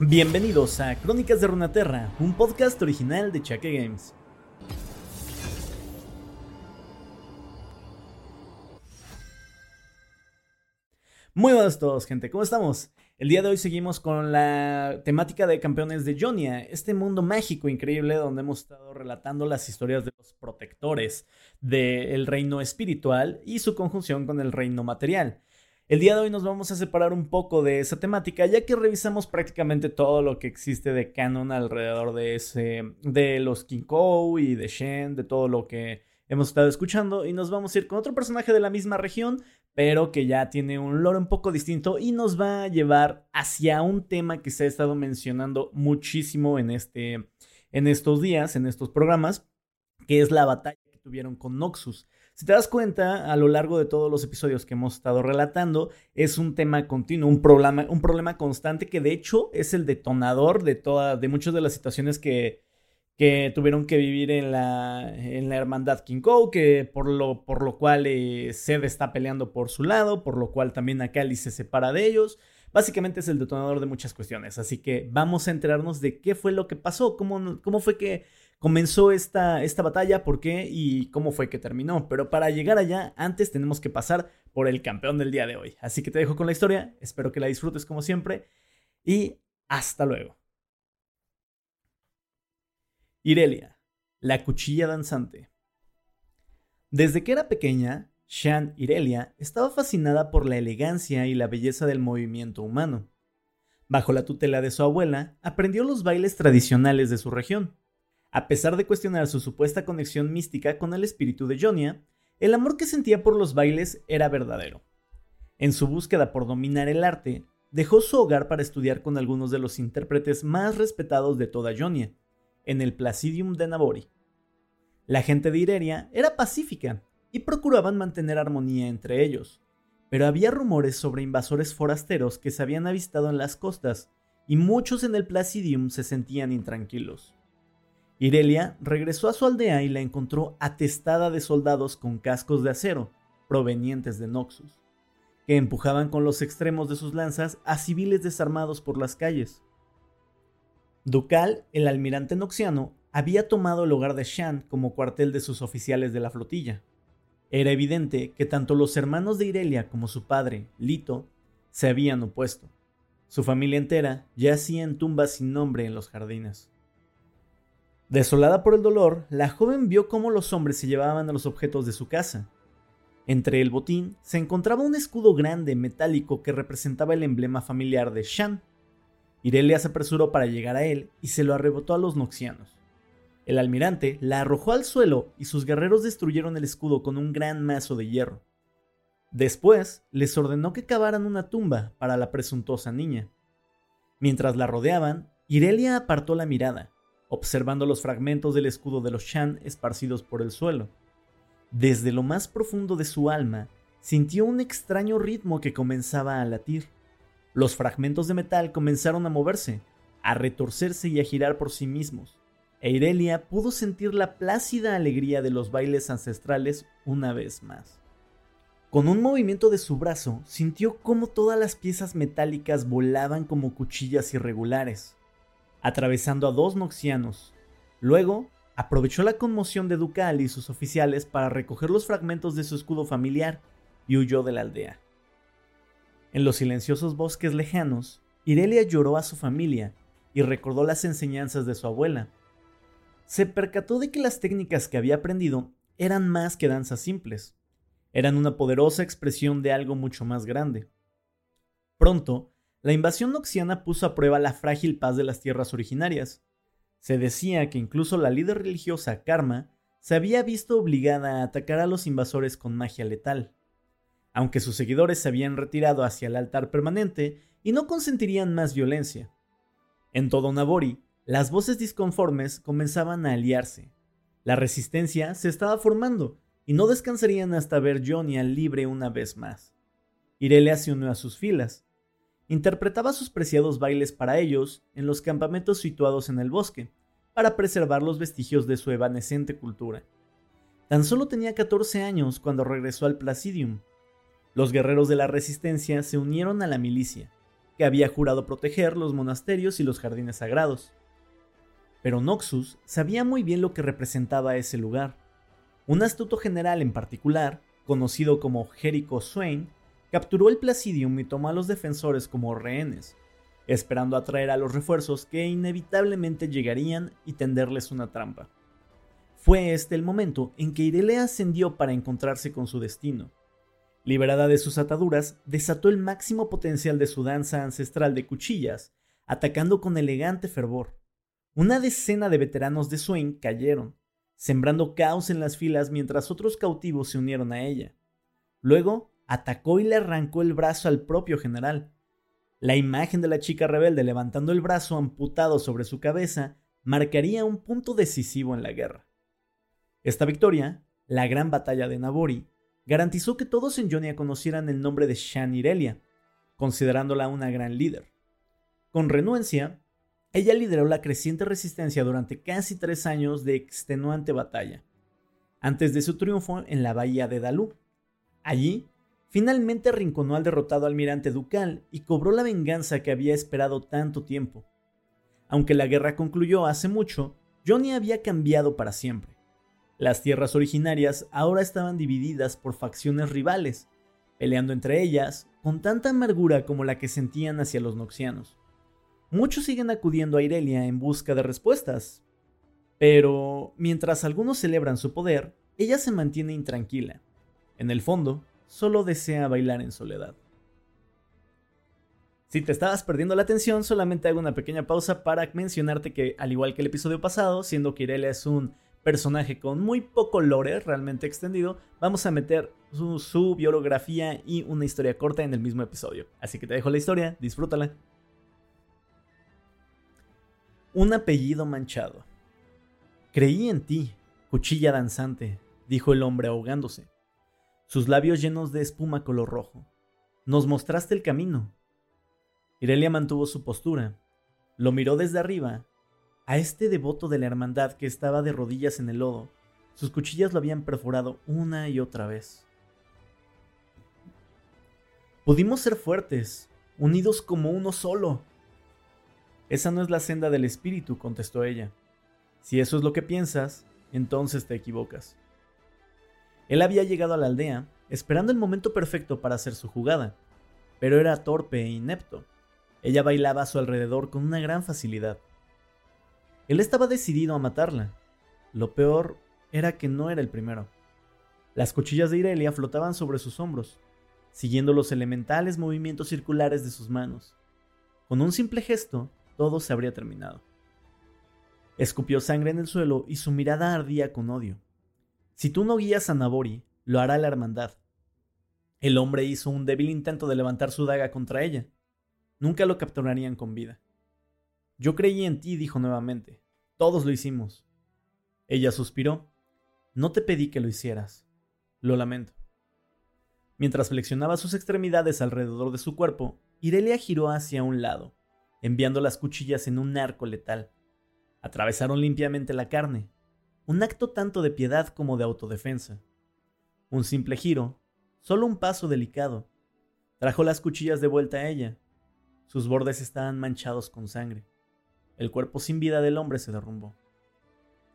Bienvenidos a Crónicas de Runaterra, un podcast original de Chaque Games. Muy buenos a todos, gente, ¿cómo estamos? El día de hoy seguimos con la temática de campeones de Jonia, este mundo mágico increíble donde hemos estado relatando las historias de los protectores del reino espiritual y su conjunción con el reino material. El día de hoy nos vamos a separar un poco de esa temática, ya que revisamos prácticamente todo lo que existe de canon alrededor de ese, de los Kinkou y de Shen, de todo lo que hemos estado escuchando, y nos vamos a ir con otro personaje de la misma región, pero que ya tiene un lore un poco distinto y nos va a llevar hacia un tema que se ha estado mencionando muchísimo en este, en estos días, en estos programas, que es la batalla que tuvieron con Noxus. Si te das cuenta, a lo largo de todos los episodios que hemos estado relatando, es un tema continuo, un problema, un problema constante que de hecho es el detonador de, toda, de muchas de las situaciones que, que tuvieron que vivir en la, en la hermandad King que por lo, por lo cual eh, está peleando por su lado, por lo cual también Akali se separa de ellos. Básicamente es el detonador de muchas cuestiones, así que vamos a enterarnos de qué fue lo que pasó, cómo, cómo fue que comenzó esta, esta batalla, por qué y cómo fue que terminó. Pero para llegar allá, antes tenemos que pasar por el campeón del día de hoy. Así que te dejo con la historia, espero que la disfrutes como siempre y hasta luego. Irelia, la cuchilla danzante. Desde que era pequeña, Shan Irelia estaba fascinada por la elegancia y la belleza del movimiento humano. Bajo la tutela de su abuela, aprendió los bailes tradicionales de su región a pesar de cuestionar su supuesta conexión mística con el espíritu de Jonia, el amor que sentía por los bailes era verdadero. En su búsqueda por dominar el arte, dejó su hogar para estudiar con algunos de los intérpretes más respetados de toda Jonia, en el Placidium de Nabori. La gente de Ireria era pacífica y procuraban mantener armonía entre ellos, pero había rumores sobre invasores forasteros que se habían avistado en las costas y muchos en el Placidium se sentían intranquilos. Irelia regresó a su aldea y la encontró atestada de soldados con cascos de acero, provenientes de Noxus, que empujaban con los extremos de sus lanzas a civiles desarmados por las calles. Ducal, el almirante noxiano, había tomado el hogar de Shan como cuartel de sus oficiales de la flotilla. Era evidente que tanto los hermanos de Irelia como su padre, Lito, se habían opuesto. Su familia entera yacía en tumbas sin nombre en los jardines. Desolada por el dolor, la joven vio cómo los hombres se llevaban a los objetos de su casa. Entre el botín se encontraba un escudo grande metálico que representaba el emblema familiar de Shan. Irelia se apresuró para llegar a él y se lo arrebotó a los noxianos. El almirante la arrojó al suelo y sus guerreros destruyeron el escudo con un gran mazo de hierro. Después les ordenó que cavaran una tumba para la presuntuosa niña. Mientras la rodeaban, Irelia apartó la mirada observando los fragmentos del escudo de los Shan esparcidos por el suelo. Desde lo más profundo de su alma, sintió un extraño ritmo que comenzaba a latir. Los fragmentos de metal comenzaron a moverse, a retorcerse y a girar por sí mismos. E Irelia pudo sentir la plácida alegría de los bailes ancestrales una vez más. Con un movimiento de su brazo, sintió cómo todas las piezas metálicas volaban como cuchillas irregulares atravesando a dos noxianos. Luego, aprovechó la conmoción de Ducal y sus oficiales para recoger los fragmentos de su escudo familiar y huyó de la aldea. En los silenciosos bosques lejanos, Irelia lloró a su familia y recordó las enseñanzas de su abuela. Se percató de que las técnicas que había aprendido eran más que danzas simples, eran una poderosa expresión de algo mucho más grande. Pronto, la invasión noxiana puso a prueba la frágil paz de las tierras originarias. Se decía que incluso la líder religiosa Karma se había visto obligada a atacar a los invasores con magia letal. Aunque sus seguidores se habían retirado hacia el altar permanente y no consentirían más violencia. En todo Nabori, las voces disconformes comenzaban a aliarse. La resistencia se estaba formando y no descansarían hasta ver Johnny al libre una vez más. Irelia se unió a sus filas, interpretaba sus preciados bailes para ellos en los campamentos situados en el bosque, para preservar los vestigios de su evanescente cultura. Tan solo tenía 14 años cuando regresó al Placidium. Los guerreros de la resistencia se unieron a la milicia. que había jurado proteger los monasterios y los jardines sagrados. Pero Noxus sabía muy bien lo que representaba ese lugar. Un astuto general en particular, conocido como Jericho Swain, capturó el Placidium y tomó a los defensores como rehenes, esperando atraer a los refuerzos que inevitablemente llegarían y tenderles una trampa. Fue este el momento en que Irelia ascendió para encontrarse con su destino. Liberada de sus ataduras, desató el máximo potencial de su danza ancestral de cuchillas, atacando con elegante fervor. Una decena de veteranos de Swain cayeron, sembrando caos en las filas mientras otros cautivos se unieron a ella. Luego, atacó y le arrancó el brazo al propio general. La imagen de la chica rebelde levantando el brazo amputado sobre su cabeza marcaría un punto decisivo en la guerra. Esta victoria, la gran batalla de Nabori, garantizó que todos en Jonia conocieran el nombre de Shan Irelia, considerándola una gran líder. Con renuencia, ella lideró la creciente resistencia durante casi tres años de extenuante batalla, antes de su triunfo en la bahía de Dalú. Allí, finalmente arrinconó al derrotado almirante ducal y cobró la venganza que había esperado tanto tiempo. Aunque la guerra concluyó hace mucho, Johnny había cambiado para siempre. Las tierras originarias ahora estaban divididas por facciones rivales, peleando entre ellas con tanta amargura como la que sentían hacia los noxianos. Muchos siguen acudiendo a Irelia en busca de respuestas, pero mientras algunos celebran su poder, ella se mantiene intranquila. En el fondo, solo desea bailar en soledad. Si te estabas perdiendo la atención, solamente hago una pequeña pausa para mencionarte que, al igual que el episodio pasado, siendo que Irelia es un personaje con muy poco lore realmente extendido, vamos a meter su, biografía y una historia corta en el mismo episodio. Así que te dejo la historia, disfrútala. Un apellido manchado. Creí en ti, cuchilla danzante, dijo el hombre ahogándose, sus labios llenos de espuma color rojo. Nos mostraste el camino. Irelia mantuvo su postura, lo miró desde arriba a este devoto de la hermandad que estaba de rodillas en el lodo, sus cuchillas lo habían perforado una y otra vez. Pudimos ser fuertes, unidos como uno solo. Esa no es la senda del espíritu, contestó ella. Si eso es lo que piensas, entonces te equivocas. Él había llegado a la aldea, esperando el momento perfecto para hacer su jugada, pero era torpe e inepto. Ella bailaba a su alrededor con una gran facilidad. Él estaba decidido a matarla. Lo peor era que no era el primero. Las cuchillas de Irelia flotaban sobre sus hombros, siguiendo los elementales movimientos circulares de sus manos. Con un simple gesto, todo se habría terminado. Escupió sangre en el suelo y su mirada ardía con odio. Si tú no guías a Nabori, lo hará la hermandad. El hombre hizo un débil intento de levantar su daga contra ella. Nunca lo capturarían con vida. Yo creí en ti, dijo nuevamente. Todos lo hicimos. Ella suspiró. No te pedí que lo hicieras. Lo lamento. Mientras flexionaba sus extremidades alrededor de su cuerpo, Irelia giró hacia un lado, enviando las cuchillas en un arco letal. Atravesaron limpiamente la carne, un acto tanto de piedad como de autodefensa. Un simple giro, solo un paso delicado, trajo las cuchillas de vuelta a ella. Sus bordes estaban manchados con sangre. El cuerpo sin vida del hombre se derrumbó.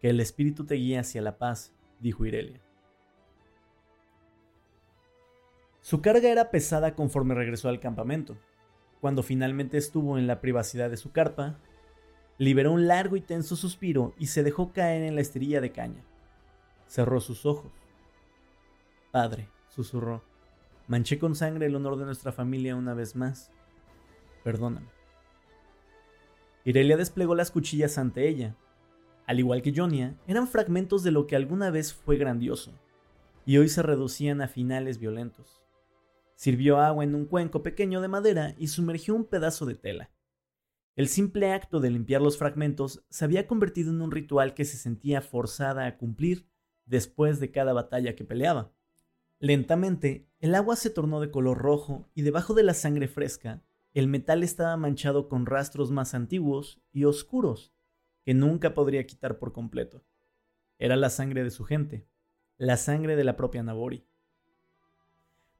Que el espíritu te guíe hacia la paz, dijo Irelia. Su carga era pesada conforme regresó al campamento. Cuando finalmente estuvo en la privacidad de su carpa, liberó un largo y tenso suspiro y se dejó caer en la esterilla de caña. Cerró sus ojos. Padre, susurró, manché con sangre el honor de nuestra familia una vez más. Perdóname. Irelia desplegó las cuchillas ante ella. Al igual que Jonia, eran fragmentos de lo que alguna vez fue grandioso, y hoy se reducían a finales violentos. Sirvió agua en un cuenco pequeño de madera y sumergió un pedazo de tela. El simple acto de limpiar los fragmentos se había convertido en un ritual que se sentía forzada a cumplir después de cada batalla que peleaba. Lentamente, el agua se tornó de color rojo y debajo de la sangre fresca el metal estaba manchado con rastros más antiguos y oscuros que nunca podría quitar por completo. Era la sangre de su gente, la sangre de la propia Nabori.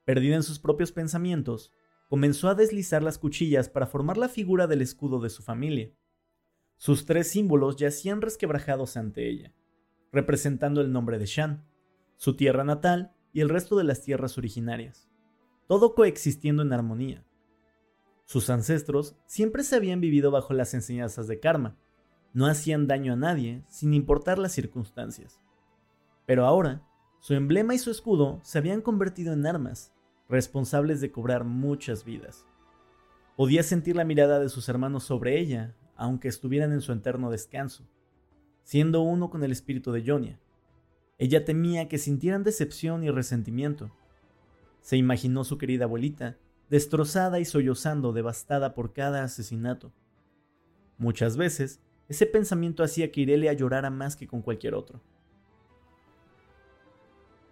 Perdida en sus propios pensamientos, comenzó a deslizar las cuchillas para formar la figura del escudo de su familia. Sus tres símbolos yacían resquebrajados ante ella, representando el nombre de Shan, su tierra natal y el resto de las tierras originarias, todo coexistiendo en armonía. Sus ancestros siempre se habían vivido bajo las enseñanzas de karma, no hacían daño a nadie sin importar las circunstancias. Pero ahora, su emblema y su escudo se habían convertido en armas, responsables de cobrar muchas vidas. Podía sentir la mirada de sus hermanos sobre ella, aunque estuvieran en su eterno descanso, siendo uno con el espíritu de Jonia. Ella temía que sintieran decepción y resentimiento. Se imaginó su querida abuelita, destrozada y sollozando, devastada por cada asesinato. Muchas veces, ese pensamiento hacía que Irelia llorara más que con cualquier otro.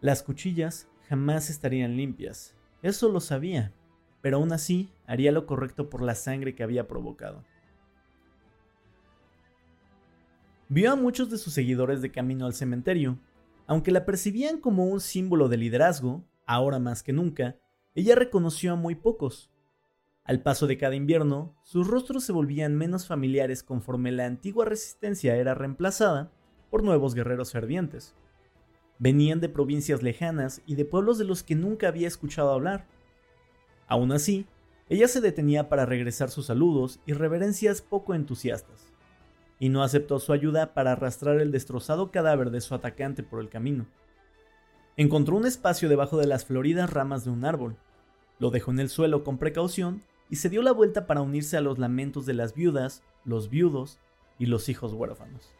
Las cuchillas jamás estarían limpias, eso lo sabía, pero aún así haría lo correcto por la sangre que había provocado. Vio a muchos de sus seguidores de camino al cementerio. Aunque la percibían como un símbolo de liderazgo, ahora más que nunca, ella reconoció a muy pocos. Al paso de cada invierno, sus rostros se volvían menos familiares conforme la antigua resistencia era reemplazada por nuevos guerreros fervientes. Venían de provincias lejanas y de pueblos de los que nunca había escuchado hablar. Aún así, ella se detenía para regresar sus saludos y reverencias poco entusiastas y no aceptó su ayuda para arrastrar el destrozado cadáver de su atacante por el camino. Encontró un espacio debajo de las floridas ramas de un árbol, lo dejó en el suelo con precaución y se dio la vuelta para unirse a los lamentos de las viudas, los viudos y los hijos huérfanos.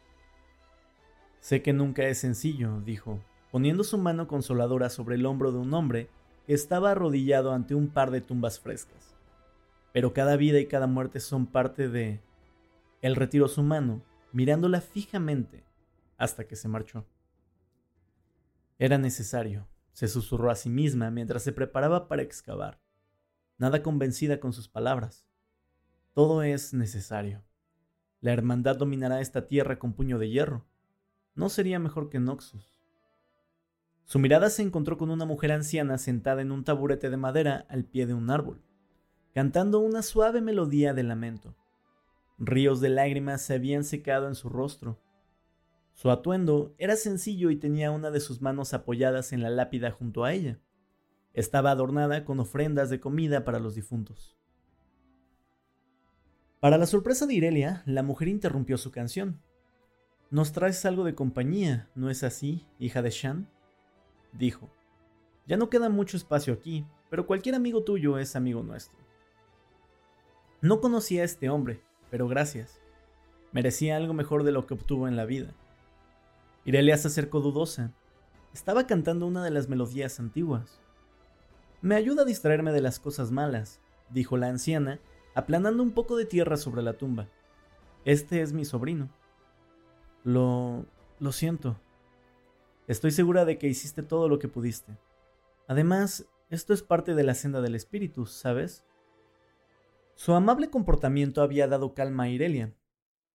Sé que nunca es sencillo, dijo, poniendo su mano consoladora sobre el hombro de un hombre que estaba arrodillado ante un par de tumbas frescas. Pero cada vida y cada muerte son parte de él retiró su mano, mirándola fijamente, hasta que se marchó. Era necesario, se susurró a sí misma mientras se preparaba para excavar, nada convencida con sus palabras. Todo es necesario. La hermandad dominará esta tierra con puño de hierro. ¿No sería mejor que Noxus? Su mirada se encontró con una mujer anciana sentada en un taburete de madera al pie de un árbol, cantando una suave melodía de lamento. Ríos de lágrimas se habían secado en su rostro. Su atuendo era sencillo y tenía una de sus manos apoyadas en la lápida junto a ella. Estaba adornada con ofrendas de comida para los difuntos. Para la sorpresa de Irelia, la mujer interrumpió su canción. Nos traes algo de compañía, ¿no es así, hija de Shan? Dijo. Ya no queda mucho espacio aquí, pero cualquier amigo tuyo es amigo nuestro. No conocía a este hombre, pero gracias. Merecía algo mejor de lo que obtuvo en la vida. Irelia se acercó dudosa. Estaba cantando una de las melodías antiguas. Me ayuda a distraerme de las cosas malas, dijo la anciana, aplanando un poco de tierra sobre la tumba. Este es mi sobrino. Lo... lo siento. Estoy segura de que hiciste todo lo que pudiste. Además, esto es parte de la senda del espíritu, ¿sabes? Su amable comportamiento había dado calma a Irelia.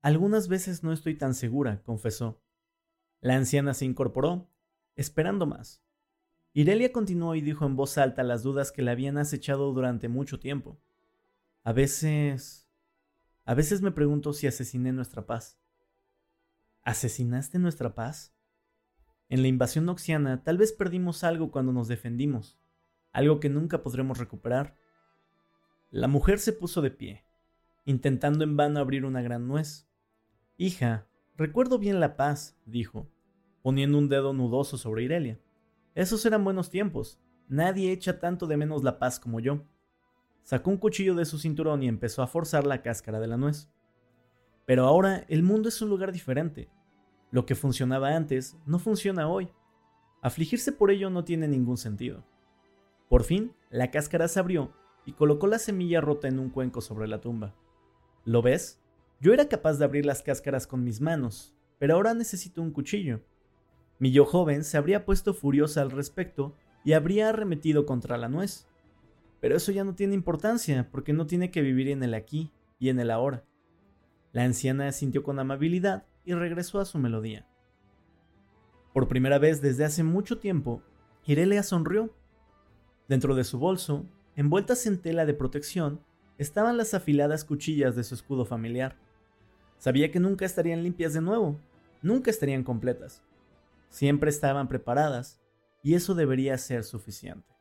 Algunas veces no estoy tan segura, confesó. La anciana se incorporó, esperando más. Irelia continuó y dijo en voz alta las dudas que le habían acechado durante mucho tiempo. A veces... A veces me pregunto si asesiné nuestra paz. ¿Asesinaste nuestra paz? En la invasión noxiana tal vez perdimos algo cuando nos defendimos, algo que nunca podremos recuperar. La mujer se puso de pie, intentando en vano abrir una gran nuez. Hija, recuerdo bien la paz, dijo, poniendo un dedo nudoso sobre Irelia. Esos eran buenos tiempos. Nadie echa tanto de menos la paz como yo. Sacó un cuchillo de su cinturón y empezó a forzar la cáscara de la nuez. Pero ahora el mundo es un lugar diferente. Lo que funcionaba antes no funciona hoy. Afligirse por ello no tiene ningún sentido. Por fin, la cáscara se abrió y colocó la semilla rota en un cuenco sobre la tumba. ¿Lo ves? Yo era capaz de abrir las cáscaras con mis manos, pero ahora necesito un cuchillo. Mi yo joven se habría puesto furiosa al respecto y habría arremetido contra la nuez. Pero eso ya no tiene importancia, porque no tiene que vivir en el aquí y en el ahora. La anciana sintió con amabilidad y regresó a su melodía. Por primera vez desde hace mucho tiempo, Irelia sonrió. Dentro de su bolso envueltas en tela de protección, estaban las afiladas cuchillas de su escudo familiar. Sabía que nunca estarían limpias de nuevo, nunca estarían completas. Siempre estaban preparadas, y eso debería ser suficiente.